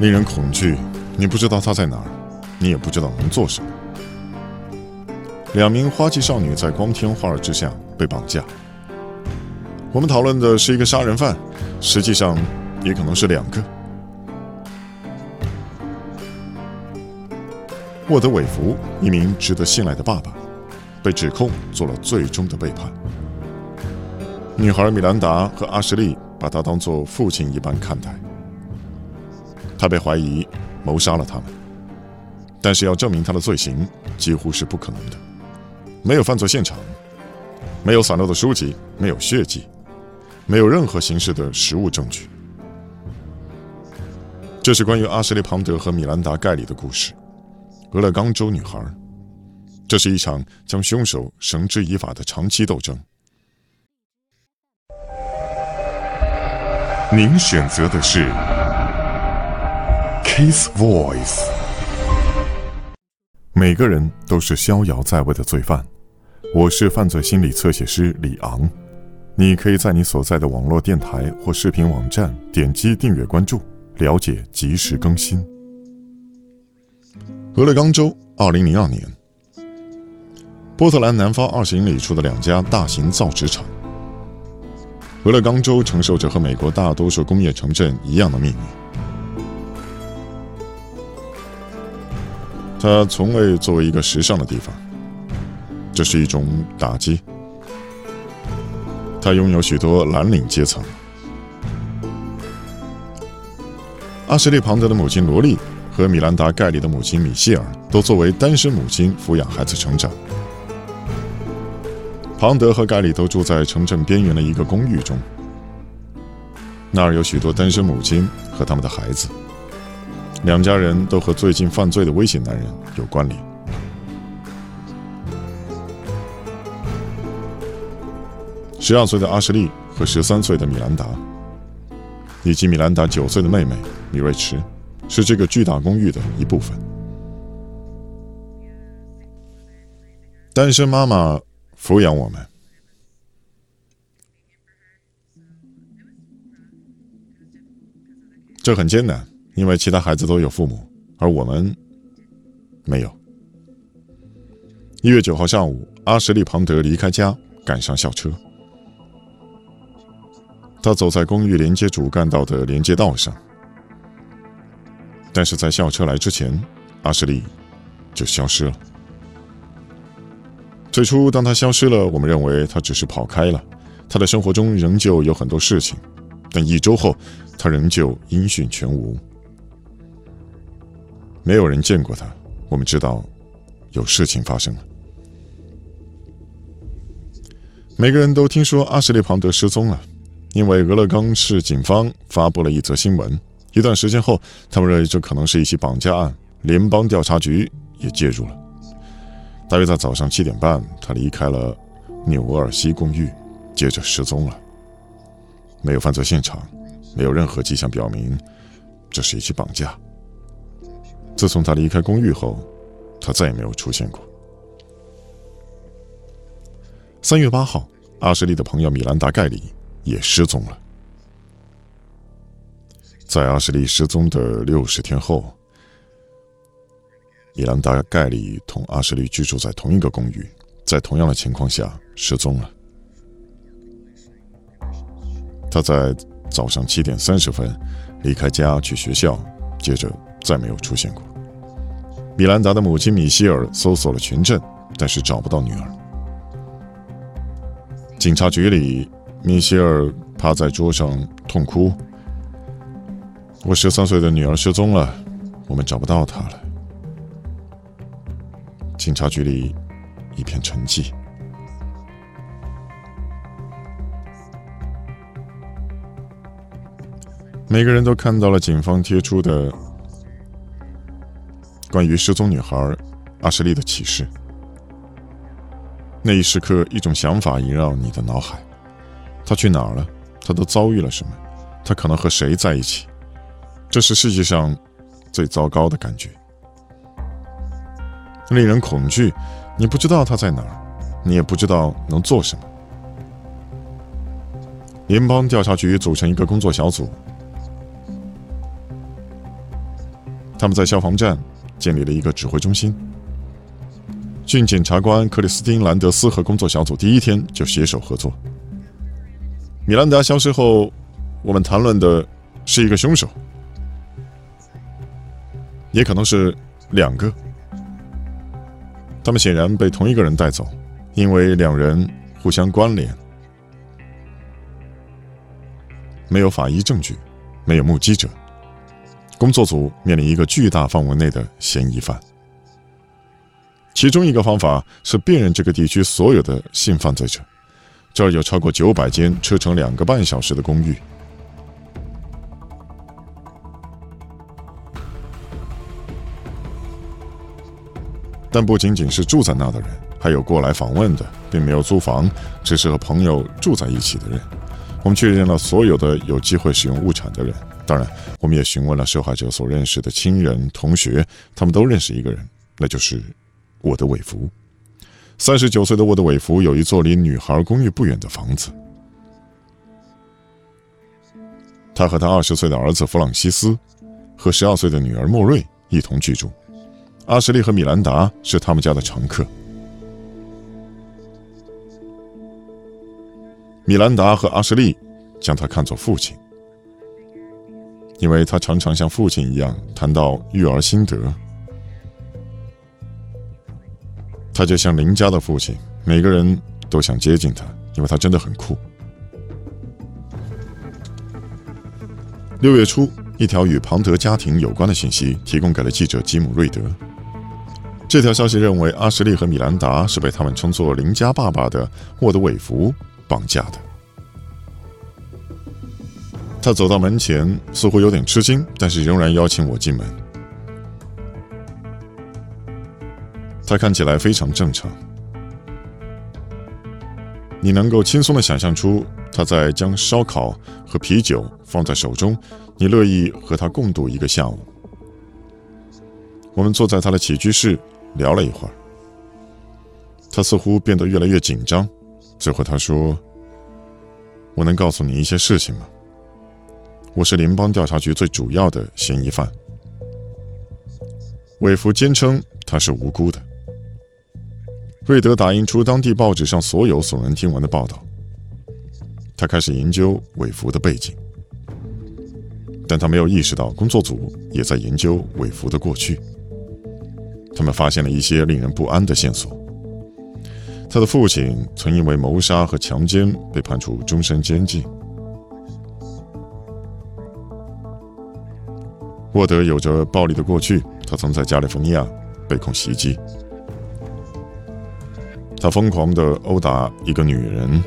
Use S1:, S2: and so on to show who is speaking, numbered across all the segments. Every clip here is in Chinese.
S1: 令人恐惧。你不知道他在哪儿，你也不知道能做什么。两名花季少女在光天化日之下被绑架。我们讨论的是一个杀人犯，实际上也可能是两个。沃德韦弗，一名值得信赖的爸爸，被指控做了最终的背叛。女孩米兰达和阿什利把他当做父亲一般看待。他被怀疑谋杀了他们，但是要证明他的罪行几乎是不可能的。没有犯罪现场，没有散落的书籍，没有血迹，没有任何形式的实物证据。这是关于阿什利·庞德和米兰达·盖里的故事，《俄勒冈州女孩》。这是一场将凶手绳之以法的长期斗争。
S2: 您选择的是。Kiss voice。
S1: 每个人都是逍遥在位的罪犯。我是犯罪心理侧写师李昂。你可以在你所在的网络电台或视频网站点击订阅关注，了解及时更新。俄勒冈州，二零零二年，波特兰南方二十英里处的两家大型造纸厂。俄勒冈州承受着和美国大多数工业城镇一样的命运。它从未作为一个时尚的地方，这是一种打击。它拥有许多蓝领阶层。阿什利·庞德的母亲罗莉和米兰达·盖里的母亲米歇尔都作为单身母亲抚养孩子成长。庞德和盖里都住在城镇边缘的一个公寓中，那儿有许多单身母亲和他们的孩子。两家人都和最近犯罪的危险男人有关联。十二岁的阿什利和十三岁的米兰达，以及米兰达九岁的妹妹米瑞驰，是这个巨大公寓的一部分。单身妈妈抚养我们，这很艰难。因为其他孩子都有父母，而我们没有。一月九号上午，阿什利·庞德离开家，赶上校车。他走在公寓连接主干道的连接道上，但是在校车来之前，阿什利就消失了。最初，当他消失了，我们认为他只是跑开了。他的生活中仍旧有很多事情，但一周后，他仍旧音讯全无。没有人见过他。我们知道，有事情发生了。每个人都听说阿什利·庞德失踪了，因为俄勒冈市警方发布了一则新闻。一段时间后，他们认为这可能是一起绑架案，联邦调查局也介入了。大约在早上七点半，他离开了纽沃尔西公寓，接着失踪了。没有犯罪现场，没有任何迹象表明这是一起绑架。自从他离开公寓后，他再也没有出现过。三月八号，阿什利的朋友米兰达·盖里也失踪了。在阿什利失踪的六十天后，米兰达·盖里同阿什利居住在同一个公寓，在同样的情况下失踪了。他在早上七点三十分离开家去学校，接着再没有出现过。米兰达的母亲米歇尔搜索了全镇，但是找不到女儿。警察局里，米歇尔趴在桌上痛哭：“我十三岁的女儿失踪了，我们找不到她了。”警察局里一片沉寂。每个人都看到了警方贴出的。关于失踪女孩阿什利的启示。那一时刻，一种想法萦绕你的脑海：她去哪儿了？她都遭遇了什么？她可能和谁在一起？这是世界上最糟糕的感觉，令人恐惧。你不知道她在哪儿，你也不知道能做什么。联邦调查局组成一个工作小组。他们在消防站建立了一个指挥中心。郡检察官克里斯汀·兰德斯和工作小组第一天就携手合作。米兰达消失后，我们谈论的是一个凶手，也可能是两个。他们显然被同一个人带走，因为两人互相关联。没有法医证据，没有目击者，工作组面临一个巨大范围内的嫌疑犯。其中一个方法是辨认这个地区所有的性犯罪者。这儿有超过九百间车程两个半小时的公寓。但不仅仅是住在那的人，还有过来访问的，并没有租房，只是和朋友住在一起的人。我们确认了所有的有机会使用物产的人。当然，我们也询问了受害者所认识的亲人、同学，他们都认识一个人，那就是。沃德韦福，三十九岁的沃德韦福有一座离女孩公寓不远的房子。他和他二十岁的儿子弗朗西斯和十二岁的女儿莫瑞一同居住。阿什利和米兰达是他们家的常客。米兰达和阿什利将他看作父亲，因为他常常像父亲一样谈到育儿心得。他就像邻家的父亲，每个人都想接近他，因为他真的很酷。六月初，一条与庞德家庭有关的信息提供给了记者吉姆·瑞德。这条消息认为，阿什利和米兰达是被他们称作“邻家爸爸”的沃德韦弗绑架的。他走到门前，似乎有点吃惊，但是仍然邀请我进门。他看起来非常正常，你能够轻松的想象出他在将烧烤和啤酒放在手中，你乐意和他共度一个下午。我们坐在他的起居室聊了一会儿，他似乎变得越来越紧张。最后他说：“我能告诉你一些事情吗？我是联邦调查局最主要的嫌疑犯。”韦弗坚称他是无辜的。瑞德打印出当地报纸上所有耸人听闻的报道。他开始研究韦弗的背景，但他没有意识到工作组也在研究韦弗的过去。他们发现了一些令人不安的线索。他的父亲曾因为谋杀和强奸被判处终身监禁。沃德有着暴力的过去，他曾在加利福尼亚被控袭击。他疯狂地殴打一个女人。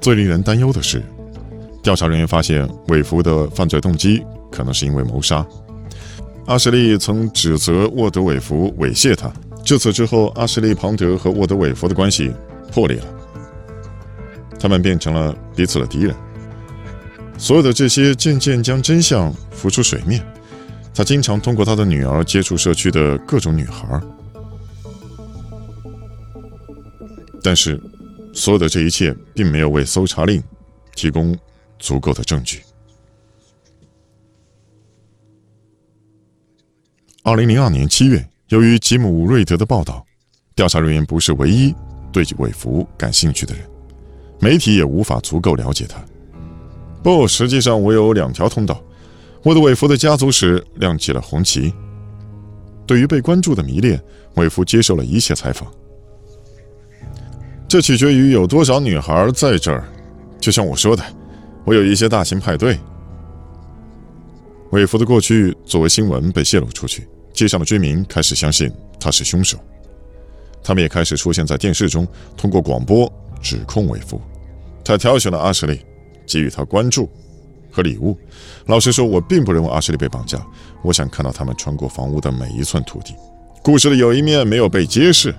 S1: 最令人担忧的是，调查人员发现韦弗的犯罪动机可能是因为谋杀。阿什利曾指责沃德韦弗猥亵他。自此之后，阿什利·庞德和沃德韦弗的关系破裂了，他们变成了彼此的敌人。所有的这些渐渐将真相浮出水面。他经常通过他的女儿接触社区的各种女孩。但是，所有的这一切并没有为搜查令提供足够的证据。二零零二年七月，由于吉姆·瑞德的报道，调查人员不是唯一对韦弗感兴趣的人，媒体也无法足够了解他。不，实际上我有两条通道。我的韦弗的家族史亮起了红旗。对于被关注的迷恋，韦弗接受了一切采访。这取决于有多少女孩在这儿。就像我说的，我有一些大型派对。韦弗的过去作为新闻被泄露出去，街上的居民开始相信他是凶手。他们也开始出现在电视中，通过广播指控韦弗。他挑选了阿什利，给予他关注和礼物。老实说，我并不认为阿什利被绑架。我想看到他们穿过房屋的每一寸土地。故事的有一面没有被揭示。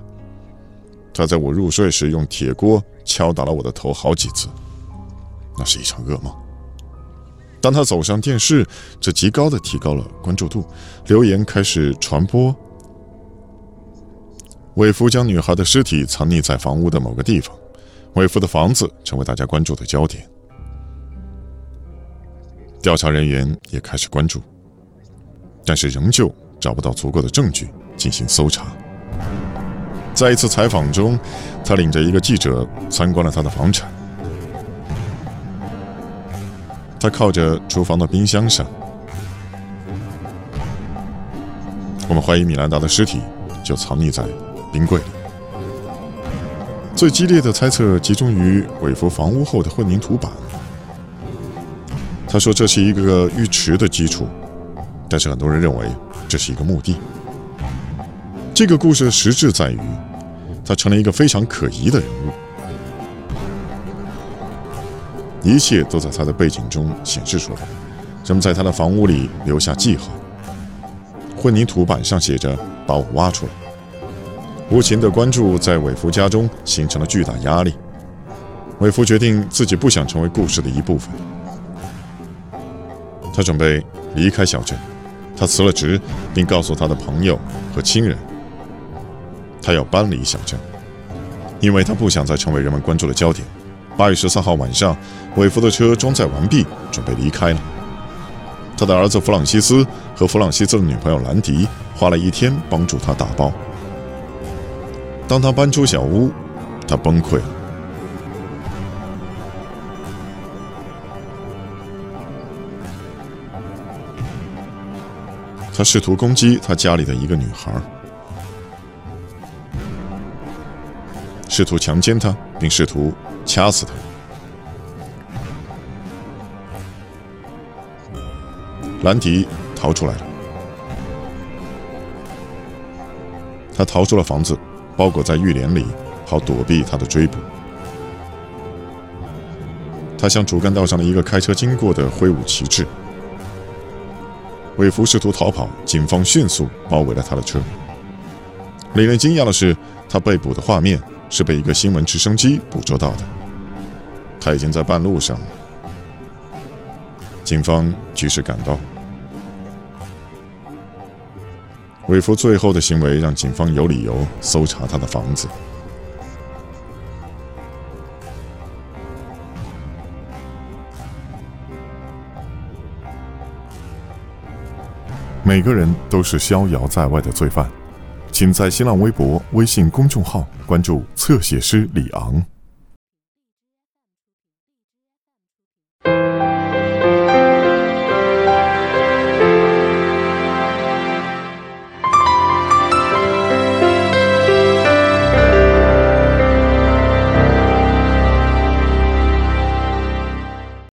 S1: 他在我入睡时用铁锅敲打了我的头好几次，那是一场噩梦。当他走上电视，这极高的提高了关注度，流言开始传播。韦弗将女孩的尸体藏匿在房屋的某个地方，韦弗的房子成为大家关注的焦点。调查人员也开始关注。但是仍旧找不到足够的证据进行搜查。在一次采访中，他领着一个记者参观了他的房产。他靠着厨房的冰箱上。我们怀疑米兰达的尸体就藏匿在冰柜里。最激烈的猜测集中于韦弗房屋后的混凝土板。他说这是一个浴池的基础，但是很多人认为这是一个墓地。这个故事的实质在于，他成了一个非常可疑的人物。一切都在他的背景中显示出来。人们在他的房屋里留下记号。混凝土板上写着“把我挖出来”。无情的关注在韦弗家中形成了巨大压力。韦弗决定自己不想成为故事的一部分。他准备离开小镇。他辞了职，并告诉他的朋友和亲人，他要搬离小镇，因为他不想再成为人们关注的焦点。八月十三号晚上，韦弗的车装载完毕，准备离开了。他的儿子弗朗西斯和弗朗西斯的女朋友兰迪花了一天帮助他打包。当他搬出小屋，他崩溃了。他试图攻击他家里的一个女孩，试图强奸她，并试图掐死她。兰迪逃出来了，他逃出了房子，包裹在浴帘里，好躲避他的追捕。他向主干道上的一个开车经过的挥舞旗帜。韦弗试图逃跑，警方迅速包围了他的车。令人惊讶的是，他被捕的画面是被一个新闻直升机捕捉到的。他已经在半路上。警方及时赶到。韦弗最后的行为让警方有理由搜查他的房子。
S2: 每个人都是逍遥在外的罪犯，请在新浪微博、微信公众号关注侧写师李昂。